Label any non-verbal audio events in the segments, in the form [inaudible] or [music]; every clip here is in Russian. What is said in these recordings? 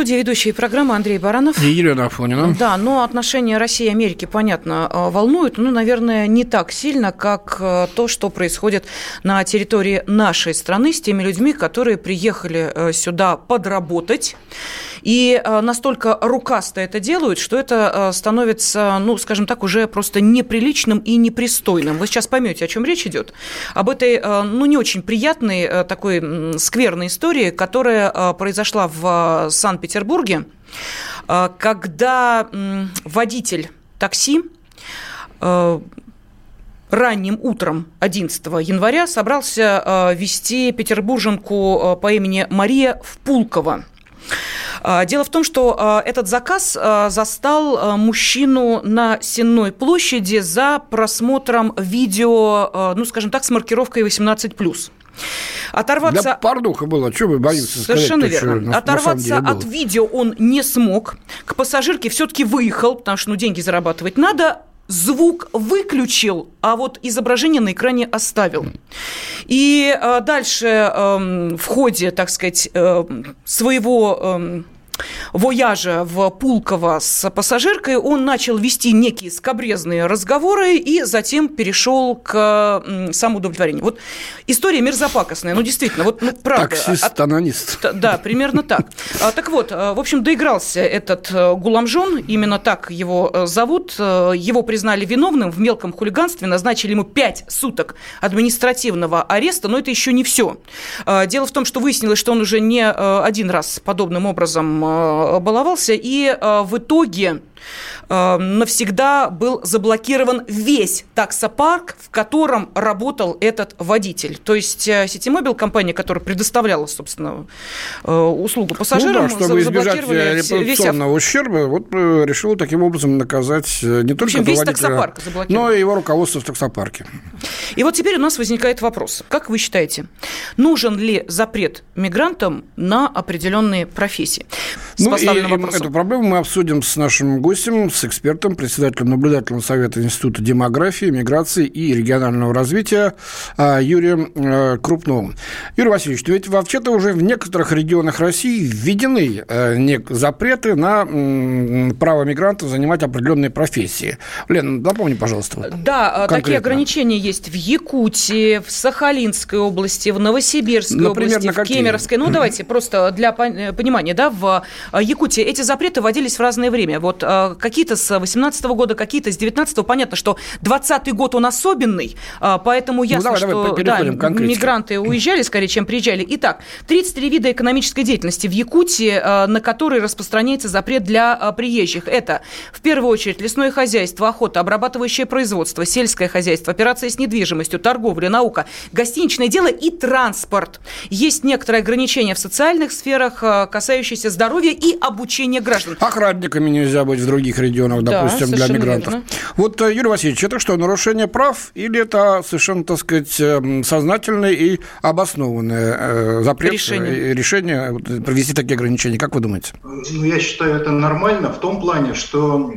студии ведущие программы Андрей Баранов. И Елена Афонина. Да, но отношения России и Америки, понятно, э, волнуют, но, наверное, не так сильно, как э, то, что происходит на территории нашей страны с теми людьми, которые приехали э, сюда подработать и э, настолько рукасто это делают, что это э, становится, ну, скажем так, уже просто неприличным и непристойным. Вы сейчас поймете, о чем речь идет. Об этой, э, ну, не очень приятной, такой скверной истории, которая произошла в Санкт-Петербурге, когда водитель такси ранним утром 11 января собрался вести петербурженку по имени Мария в Пулково. А, дело в том, что а, этот заказ а, застал мужчину на Сенной площади за просмотром видео, ну, скажем так, с маркировкой 18+. Оторваться... Да пардуха было, что вы боитесь Совершенно сказать, верно. То, Оторваться от видео он не смог. К пассажирке все-таки выехал, потому что ну, деньги зарабатывать надо звук выключил, а вот изображение на экране оставил. И э, дальше э, в ходе, так сказать, э, своего... Э, вояжа в Пулково с пассажиркой, он начал вести некие скобрезные разговоры и затем перешел к самоудовлетворению. Вот история мерзопакостная, ну, действительно, вот, ну, правда. Таксист-анонист. Да, примерно так. А, так вот, а, в общем, доигрался этот э, Гуламжон, именно так его э, зовут. Э, его признали виновным в мелком хулиганстве, назначили ему 5 суток административного ареста, но это еще не все. А, дело в том, что выяснилось, что он уже не один раз подобным образом баловался, и в итоге Э, навсегда был заблокирован весь таксопарк, в котором работал этот водитель. То есть э, Ситимобил, компания, которая предоставляла, собственно, э, услугу пассажирам, ну, да, чтобы избежать репутационного весь... ущерба, вот решил таким образом наказать не только общем, весь таксопарк но и его руководство в таксопарке. И вот теперь у нас возникает вопрос. Как вы считаете, нужен ли запрет мигрантам на определенные профессии? С ну, и, и эту проблему мы обсудим с нашим гостем, с экспертом, председателем наблюдательного совета Института демографии, миграции и регионального развития а, Юрием э, Крупновым. Юрий Васильевич, ведь вообще-то уже в некоторых регионах России введены э, запреты на право мигрантов занимать определенные профессии. Лен, напомни, пожалуйста. Да, э, конкретно. такие ограничения есть в Якутии, в Сахалинской области, в Новосибирской Например, области, в Кемеровской. Ну, [clears throat] давайте просто для понимания, да, в Якутии эти запреты вводились в разное время. Вот какие-то с 18 года, какие-то с 19 Понятно, что 20 год он особенный, а, поэтому ясно, ну, давай, что давай, да, мигранты [clears throat] уезжали скорее, чем приезжали. Итак, 33 вида экономической деятельности в Якутии, а, на которые распространяется запрет для приезжих. Это, в первую очередь, лесное хозяйство, охота, обрабатывающее производство, сельское хозяйство, операции с недвижимостью, торговля, наука, гостиничное дело и транспорт. Есть некоторые ограничения в социальных сферах, касающиеся здоровья и обучения граждан. Охранниками нельзя быть в других регионах регионах, допустим, да, для мигрантов. Верно. Вот, э, Юрий Васильевич, это что, нарушение прав или это совершенно, так сказать, эм, сознательное и обоснованное э, запрет, решение, решение провести такие ограничения? Как вы думаете? Ну, я считаю, это нормально в том плане, что,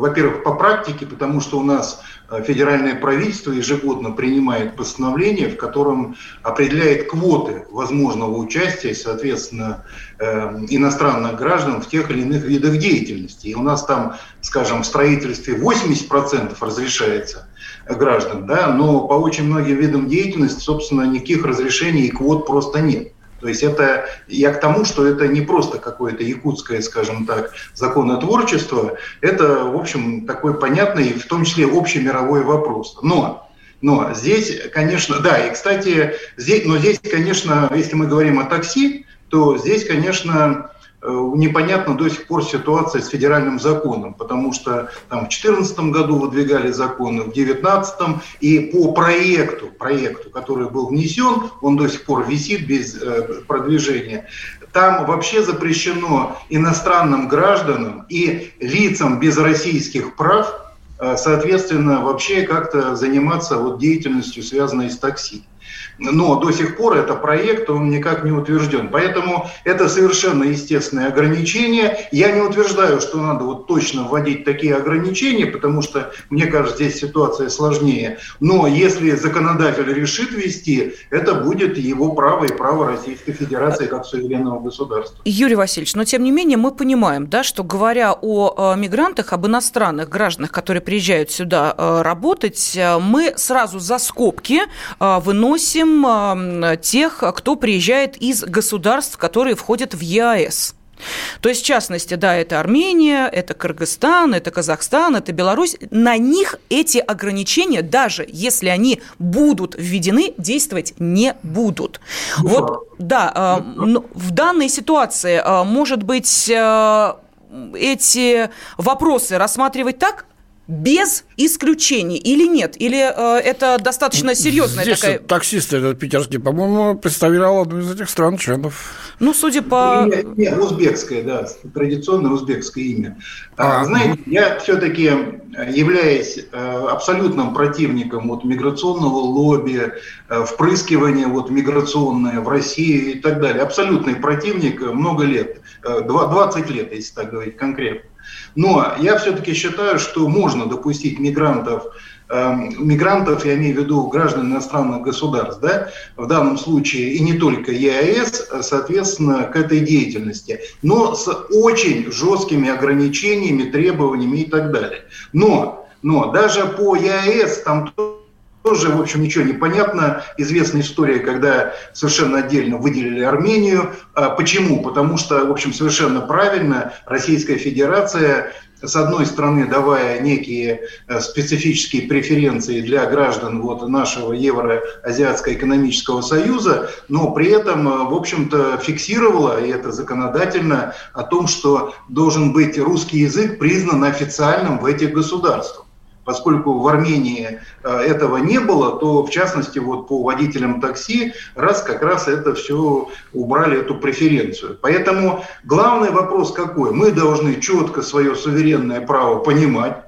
во-первых, по практике, потому что у нас федеральное правительство ежегодно принимает постановление, в котором определяет квоты возможного участия, соответственно, э, иностранных граждан в тех или иных видах деятельности. И у нас там, скажем, в строительстве 80% разрешается граждан, да, но по очень многим видам деятельности, собственно, никаких разрешений и квот просто нет. То есть это я к тому, что это не просто какое-то якутское, скажем так, законотворчество, это, в общем, такой понятный, в том числе общемировой вопрос. Но но здесь, конечно, да, и, кстати, здесь, но здесь, конечно, если мы говорим о такси, то здесь, конечно, непонятна до сих пор ситуация с федеральным законом, потому что там в 2014 году выдвигали законы, в 2019 и по проекту, проекту, который был внесен, он до сих пор висит без э, продвижения. там вообще запрещено иностранным гражданам и лицам без российских прав, э, соответственно, вообще как-то заниматься вот деятельностью, связанной с такси но до сих пор это проект, он никак не утвержден. Поэтому это совершенно естественное ограничение. Я не утверждаю, что надо вот точно вводить такие ограничения, потому что, мне кажется, здесь ситуация сложнее. Но если законодатель решит ввести, это будет его право и право Российской Федерации как суверенного государства. Юрий Васильевич, но тем не менее мы понимаем, да, что говоря о э, мигрантах, об иностранных гражданах, которые приезжают сюда э, работать, э, мы сразу за скобки выносим исключим тех, кто приезжает из государств, которые входят в ЕАЭС. То есть, в частности, да, это Армения, это Кыргызстан, это Казахстан, это Беларусь. На них эти ограничения, даже если они будут введены, действовать не будут. Вот, да, э, в данной ситуации, э, может быть, э, эти вопросы рассматривать так, без исключений или нет? Или э, это достаточно серьезная Здесь такая... таксист этот питерский, по-моему, представлял одну из этих стран членов. Ну, судя по... Имя, нет, узбекское, да, традиционное узбекское имя. А, знаете, я все-таки, являясь э, абсолютным противником вот, миграционного лобби, э, впрыскивания вот, миграционное в Россию и так далее, абсолютный противник много лет, э, 20 лет, если так говорить конкретно. Но я все-таки считаю, что можно допустить мигрантов, э, мигрантов, я имею в виду граждан иностранных государств, да, в данном случае и не только ЕАЭС, соответственно, к этой деятельности, но с очень жесткими ограничениями, требованиями и так далее. Но, но даже по ЕАЭС там тоже, в общем, ничего не понятно. Известная история, когда совершенно отдельно выделили Армению. А почему? Потому что, в общем, совершенно правильно Российская Федерация с одной стороны, давая некие э, специфические преференции для граждан вот нашего Евроазиатского экономического союза, но при этом, э, в общем-то, фиксировала, и это законодательно, о том, что должен быть русский язык признан официальным в этих государствах. Поскольку в Армении э, этого не было, то в частности вот по водителям такси раз как раз это все убрали, эту преференцию. Поэтому главный вопрос какой? Мы должны четко свое суверенное право понимать,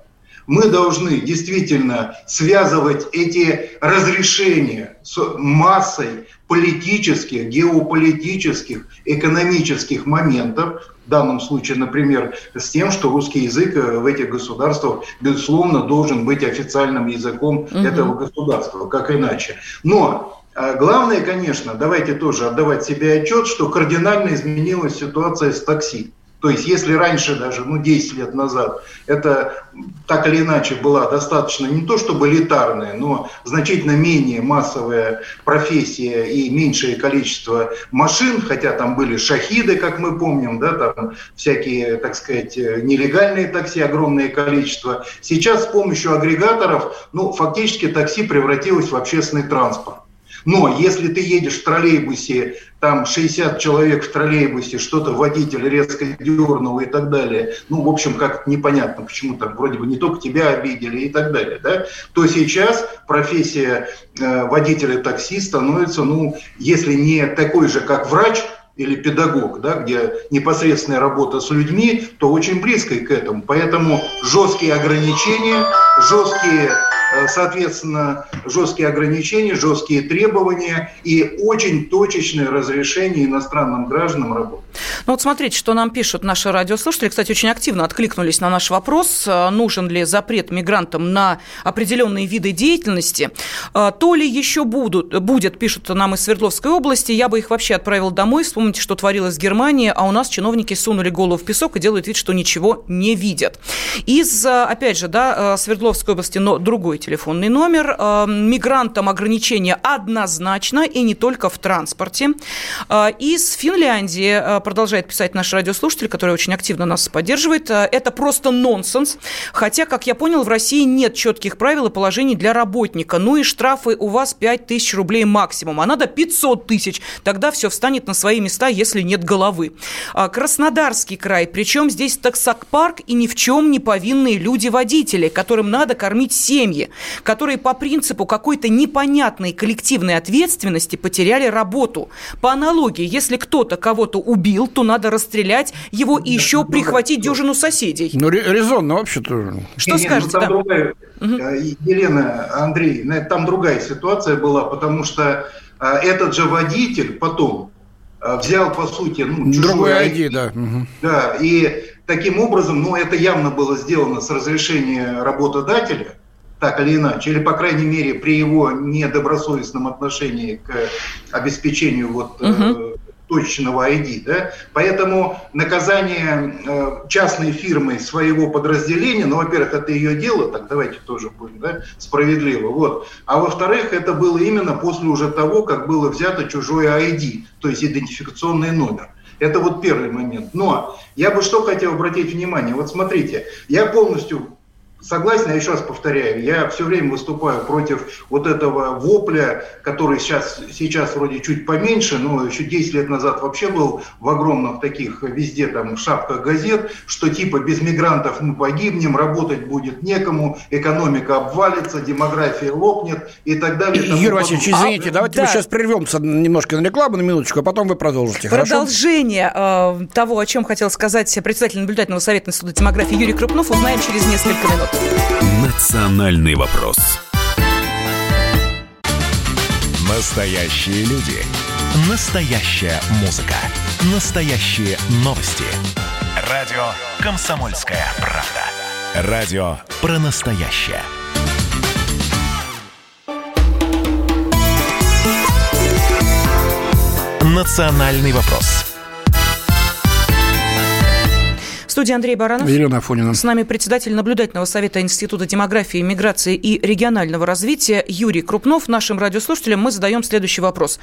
мы должны действительно связывать эти разрешения с массой политических, геополитических, экономических моментов, в данном случае, например, с тем, что русский язык э, в этих государствах, безусловно, должен быть официальным языком угу. этого государства, как иначе. Но э, Главное, конечно, давайте тоже отдавать себе отчет, что кардинально изменилась ситуация с такси. То есть, если раньше, даже ну, 10 лет назад, это так или иначе была достаточно не то чтобы элитарная, но значительно менее массовая профессия и меньшее количество машин, хотя там были шахиды, как мы помним, да, там всякие, так сказать, нелегальные такси, огромное количество. Сейчас с помощью агрегаторов, ну, фактически такси превратилось в общественный транспорт. Но если ты едешь в троллейбусе, там 60 человек в троллейбусе, что-то водитель резко дернул и так далее, ну, в общем, как непонятно, почему там вроде бы не только тебя обидели и так далее, да, то сейчас профессия э, водителя такси становится, ну, если не такой же, как врач, или педагог, да, где непосредственная работа с людьми, то очень близкой к этому. Поэтому жесткие ограничения, жесткие соответственно, жесткие ограничения, жесткие требования и очень точечное разрешение иностранным гражданам работать. Ну вот смотрите, что нам пишут наши радиослушатели. Кстати, очень активно откликнулись на наш вопрос, э, нужен ли запрет мигрантам на определенные виды деятельности. Э, то ли еще будут, будет, пишут нам из Свердловской области, я бы их вообще отправил домой. Вспомните, что творилось в Германии, а у нас чиновники сунули голову в песок и делают вид, что ничего не видят. Из, опять же, да, Свердловской области, но другой телефонный номер. Э, мигрантам ограничения однозначно и не только в транспорте. Э, из Финляндии э, продолжает писать наш радиослушатель, который очень активно нас поддерживает. Это просто нонсенс. Хотя, как я понял, в России нет четких правил и положений для работника. Ну и штрафы у вас 5 тысяч рублей максимум, а надо 500 тысяч. Тогда все встанет на свои места, если нет головы. Краснодарский край. Причем здесь таксопарк и ни в чем не повинные люди-водители, которым надо кормить семьи. Которые по принципу какой-то непонятной коллективной ответственности потеряли работу. По аналогии, если кто-то кого-то убил, то надо расстрелять его и еще ну, прихватить дюжину соседей. Ну, резонно вообще-то. Что не, скажете? Ну, там да? другая, угу. Елена, Андрей, там другая ситуация была, потому что а, этот же водитель потом а, взял, по сути, ну, чужой ID, ID, да. Да, и таким образом, ну, это явно было сделано с разрешения работодателя, так или иначе, или, по крайней мере, при его недобросовестном отношении к обеспечению вот, угу точечного ID. Да? Поэтому наказание э, частной фирмы своего подразделения, ну, во-первых, это ее дело, так давайте тоже будем да, справедливо. Вот. А во-вторых, это было именно после уже того, как было взято чужое ID, то есть идентификационный номер. Это вот первый момент. Но я бы что хотел обратить внимание. Вот смотрите, я полностью Согласен, я еще раз повторяю, я все время выступаю против вот этого вопля, который сейчас, сейчас вроде чуть поменьше, но еще 10 лет назад вообще был в огромных таких везде там шапках газет, что типа без мигрантов мы погибнем, работать будет некому, экономика обвалится, демография лопнет и так далее. Юрий Васильевич, извините, а, давайте да. мы сейчас прервемся немножко на рекламу, на минуточку, а потом вы продолжите. Продолжение э, того, о чем хотел сказать председатель наблюдательного совета Института демографии Юрий Крупнов, узнаем через несколько минут. Национальный вопрос. Настоящие люди. Настоящая музыка. Настоящие новости. Радио «Комсомольская правда». Радио про настоящее. Национальный вопрос студии Андрей Баранов. Елена Афонина. С нами председатель наблюдательного совета Института демографии, миграции и регионального развития Юрий Крупнов. Нашим радиослушателям мы задаем следующий вопрос.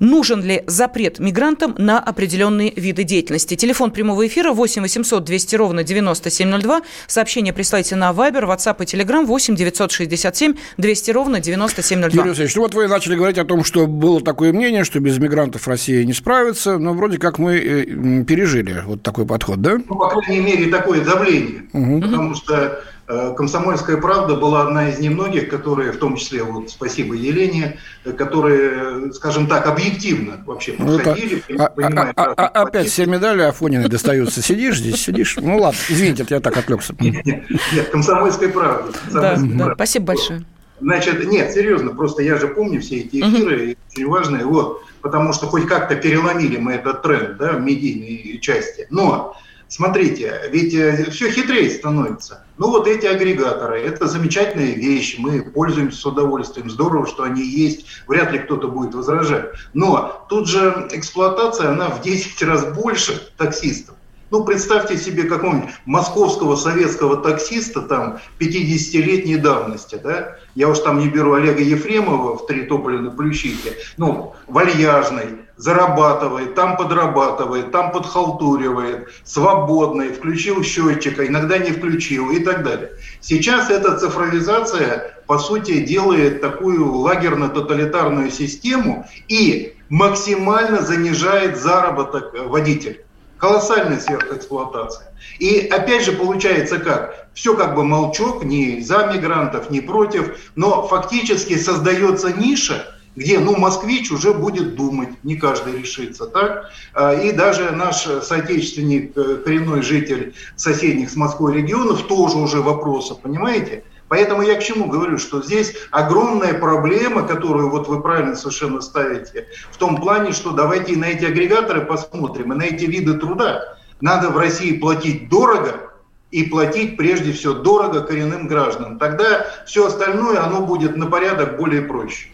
Нужен ли запрет мигрантам на определенные виды деятельности? Телефон прямого эфира 8 800 200 ровно 9702. Сообщение присылайте на Viber, WhatsApp и Telegram 8 967 200 ровно 9702. Юрий Алексеевич, ну вот вы начали говорить о том, что было такое мнение, что без мигрантов Россия не справится, но вроде как мы э, пережили вот такой подход, да? Ну, по крайней мере, такое давление. Угу. Потому что «Комсомольская правда» была одна из немногих, которые, в том числе, вот спасибо Елене, которые, скажем так, объективно вообще ну, подходили. Ну, а, а, а, а, опять все медали Афониной достаются. Сидишь здесь, сидишь. Ну ладно, извините, я так отвлекся. Нет, нет, «Комсомольская правда». Да, да, спасибо большое. Значит, нет, серьезно, просто я же помню все эти эфиры, угу. очень важные, вот, потому что хоть как-то переломили мы этот тренд, да, в медийной части. Но Смотрите, ведь э, все хитрее становится. Ну вот эти агрегаторы, это замечательная вещь, мы пользуемся с удовольствием, здорово, что они есть, вряд ли кто-то будет возражать. Но тут же эксплуатация, она в 10 раз больше таксистов. Ну, представьте себе какого-нибудь московского советского таксиста там 50-летней давности, да? Я уж там не беру Олега Ефремова в «Три тополя на Плющихе», ну, вальяжный, зарабатывает, там подрабатывает, там подхалтуривает, свободный, включил счетчика, иногда не включил и так далее. Сейчас эта цифровизация, по сути, делает такую лагерно-тоталитарную систему и максимально занижает заработок водителя. Колоссальная сверхэксплуатация. И опять же получается как? Все как бы молчок, ни за мигрантов, ни против, но фактически создается ниша, где, ну, москвич уже будет думать, не каждый решится, так? А, и даже наш соотечественник, э, коренной житель соседних с Москвой регионов, тоже уже вопросы, понимаете? Поэтому я к чему говорю, что здесь огромная проблема, которую вот вы правильно совершенно ставите, в том плане, что давайте и на эти агрегаторы посмотрим, и на эти виды труда. Надо в России платить дорого, и платить прежде всего дорого коренным гражданам. Тогда все остальное, оно будет на порядок более проще.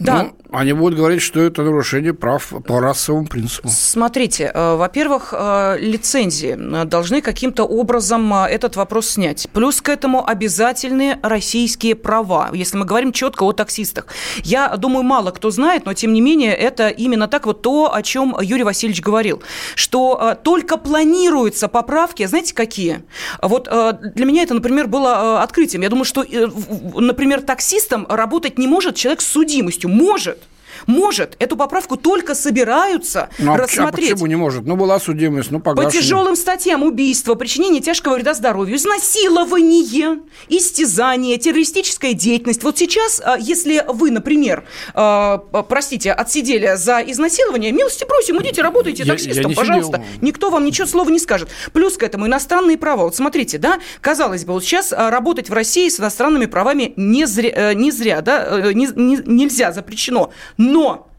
Да. Ну, они будут говорить, что это нарушение прав по расовому принципу. Смотрите, э, во-первых, э, лицензии должны каким-то образом э, этот вопрос снять. Плюс к этому обязательные российские права, если мы говорим четко о таксистах. Я думаю, мало кто знает, но тем не менее это именно так вот то, о чем Юрий Васильевич говорил, что только планируются поправки, знаете, какие? Вот для меня это, например, было открытием. Я думаю, что, например, таксистом работать не может человек с судимостью может. Может, эту поправку только собираются ну, а рассмотреть. А почему не может? Ну, была судимость, ну, погашена. По тяжелым статьям убийства, причинение тяжкого вреда здоровью, изнасилование, истязание, террористическая деятельность. Вот сейчас, а, если вы, например, а, простите, отсидели за изнасилование, милости просим, идите, работайте таксистом, я пожалуйста. Сидел. Никто вам ничего слова не скажет. Плюс к этому иностранные права. Вот смотрите, да, казалось бы, вот сейчас работать в России с иностранными правами не зря, э, не зря да, э, не, не, нельзя, запрещено. Но но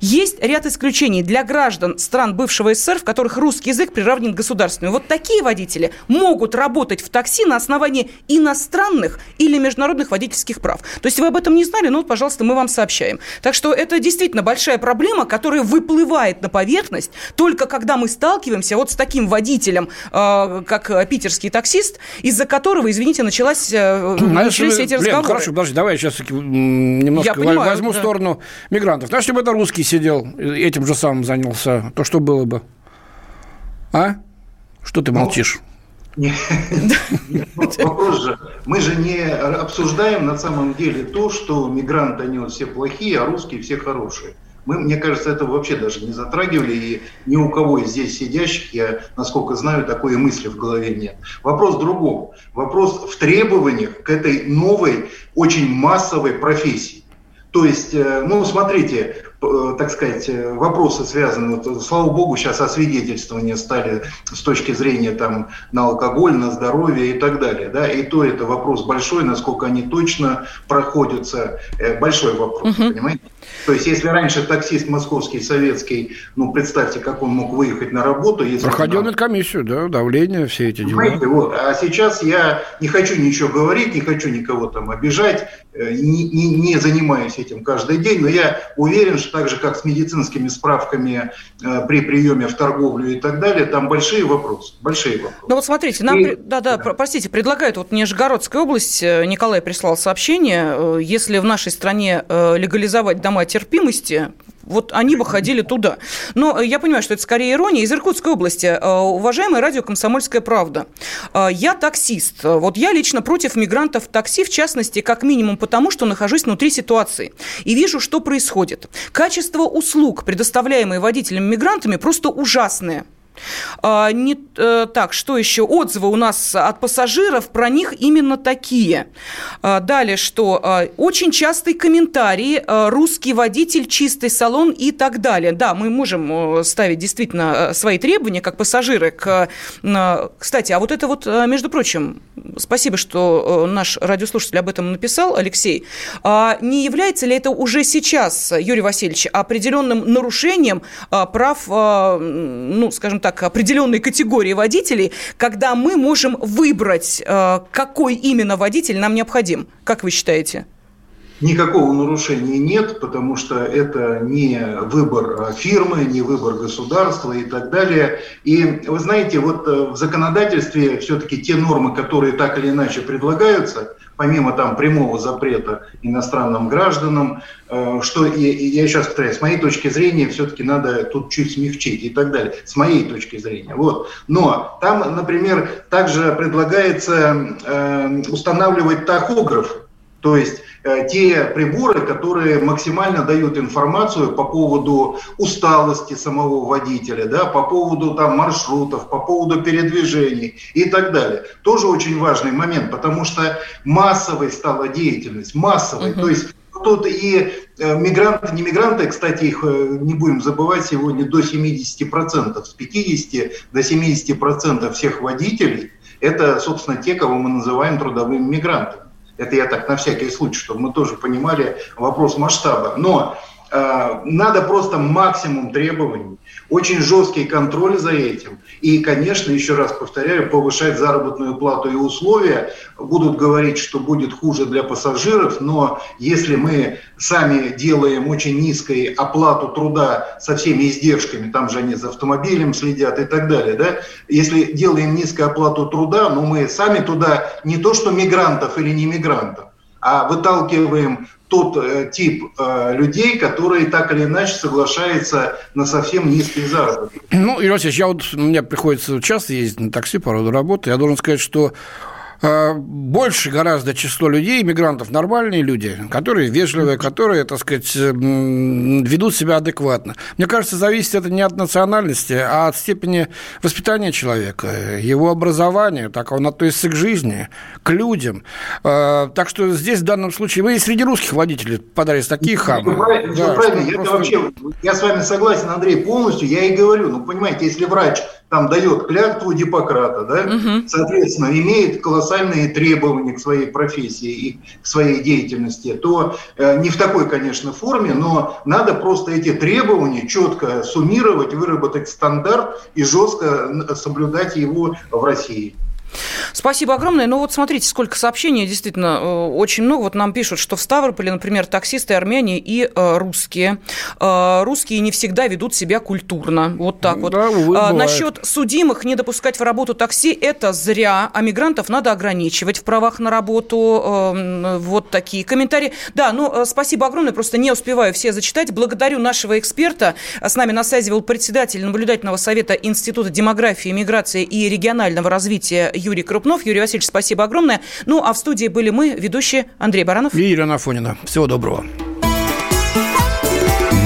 есть ряд исключений для граждан стран бывшего СССР, в которых русский язык приравнен к государственному. Вот такие водители могут работать в такси на основании иностранных или международных водительских прав. То есть вы об этом не знали, ну вот, пожалуйста, мы вам сообщаем. Так что это действительно большая проблема, которая выплывает на поверхность только когда мы сталкиваемся вот с таким водителем, э, как питерский таксист, из-за которого, извините, началась, э, начались эти разговоры. Хорошо, подожди, давай я сейчас немножко я понимаю, возьму да. сторону мигрантов. Знаешь, чтобы это русский сидел, этим же самым занялся, то что было бы? А? Что ты ну, молчишь? [laughs] Вопрос же, мы же не обсуждаем на самом деле то, что мигранты, они вот все плохие, а русские все хорошие. Мы, мне кажется, это вообще даже не затрагивали, и ни у кого из здесь сидящих, я, насколько знаю, такой мысли в голове нет. Вопрос в другом. Вопрос в требованиях к этой новой, очень массовой профессии. То есть, э, ну, смотрите, так сказать, э, вопросы связаны, вот, слава богу, сейчас освидетельствования стали с точки зрения там, на алкоголь, на здоровье и так далее. Да? И то это вопрос большой, насколько они точно проходятся, э, большой вопрос, угу. понимаете? То есть, если раньше таксист московский, советский, ну, представьте, как он мог выехать на работу. Если Проходил на комиссию, да, давление, все эти дела. Понимаете, вот. А сейчас я не хочу ничего говорить, не хочу никого там обижать, не, не, не занимаюсь этим каждый день, но я уверен, что так же, как с медицинскими справками э, при приеме в торговлю и так далее, там большие вопросы. Большие вопросы. Ну вот смотрите, нам, и... да, да, да, простите, предлагают, вот Нижегородская область, э, Николай прислал сообщение, э, если в нашей стране легализовать дома терпимости, вот они бы ходили туда. Но я понимаю, что это скорее ирония. Из Иркутской области. Уважаемая радио «Комсомольская правда». Я таксист. Вот я лично против мигрантов в такси, в частности, как минимум потому, что нахожусь внутри ситуации. И вижу, что происходит. Качество услуг, предоставляемые водителями-мигрантами, просто ужасное. А, не, э, так, что еще? Отзывы у нас от пассажиров, про них именно такие. А, далее, что? А, очень частый комментарий, русский водитель, чистый салон и так далее. Да, мы можем э, ставить действительно э, свои требования, как пассажиры. К... Кстати, а вот это вот, между прочим, спасибо, что наш радиослушатель об этом написал, Алексей. Не является ли это уже сейчас, Юрий Васильевич, определенным нарушением прав, ну, скажем так, определенной категории водителей, когда мы можем выбрать, э, какой именно водитель нам необходим. Как вы считаете? Никакого нарушения нет, потому что это не выбор фирмы, не выбор государства и так далее. И вы знаете, вот э, в законодательстве все-таки те нормы, которые так или иначе предлагаются, помимо там прямого запрета иностранным гражданам, э, что и, я сейчас повторяю, с моей точки зрения все-таки надо тут чуть смягчить и так далее, с моей точки зрения. Вот. Но там, например, также предлагается э, устанавливать тахограф, то есть те приборы, которые максимально дают информацию по поводу усталости самого водителя, да, по поводу там, маршрутов, по поводу передвижений и так далее. Тоже очень важный момент, потому что массовой стала деятельность, массовой. Uh-huh. То есть тут и э, мигранты, не мигранты, кстати, их э, не будем забывать, сегодня до 70%, с 50 до 70% всех водителей, это, собственно, те, кого мы называем трудовыми мигрантами. Это я так на всякий случай, чтобы мы тоже понимали вопрос масштаба. Но э, надо просто максимум требований, очень жесткий контроль за этим. И, конечно, еще раз повторяю, повышать заработную плату и условия. Будут говорить, что будет хуже для пассажиров, но если мы сами делаем очень низкой оплату труда со всеми издержками, там же они за автомобилем следят и так далее, да, если делаем низкую оплату труда, но мы сами туда не то что мигрантов или не мигрантов, а выталкиваем тот э, тип э, людей, которые так или иначе соглашаются на совсем низкие заработки. Ну, Юрий Васильевич, я вот, мне приходится часто ездить на такси по роду работы. Я должен сказать, что больше гораздо число людей, иммигрантов, нормальные люди, которые вежливые, которые, так сказать, ведут себя адекватно. Мне кажется, зависит это не от национальности, а от степени воспитания человека, его образования, так он относится к жизни, к людям. Э, так что здесь в данном случае вы и среди русских водителей подались такие хамы. Все правильно, да, правильно. Я, просто... вообще, я с вами согласен, Андрей, полностью. Я и говорю, ну, понимаете, если врач там дает клятву Гиппократа, да, угу. соответственно, имеет колоссальные требования к своей профессии и к своей деятельности, то э, не в такой, конечно, форме, но надо просто эти требования четко суммировать, выработать стандарт и жестко соблюдать его в России. Спасибо огромное. Ну вот смотрите, сколько сообщений, действительно, э, очень много. Вот нам пишут, что в Ставрополе, например, таксисты армяне и э, русские. Э, русские не всегда ведут себя культурно. Вот так вот. Да, увы, а, насчет судимых не допускать в работу такси – это зря. А мигрантов надо ограничивать в правах на работу. Эм, вот такие комментарии. Да, ну спасибо огромное. Просто не успеваю все зачитать. Благодарю нашего эксперта. С нами на связи был председатель наблюдательного совета Института демографии, миграции и регионального развития Юрий Крупнов. Юрий Васильевич, спасибо огромное. Ну, а в студии были мы, ведущие Андрей Баранов. И Елена Афонина. Всего доброго.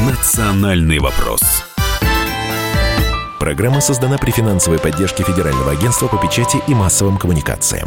Национальный вопрос. Программа создана при финансовой поддержке Федерального агентства по печати и массовым коммуникациям.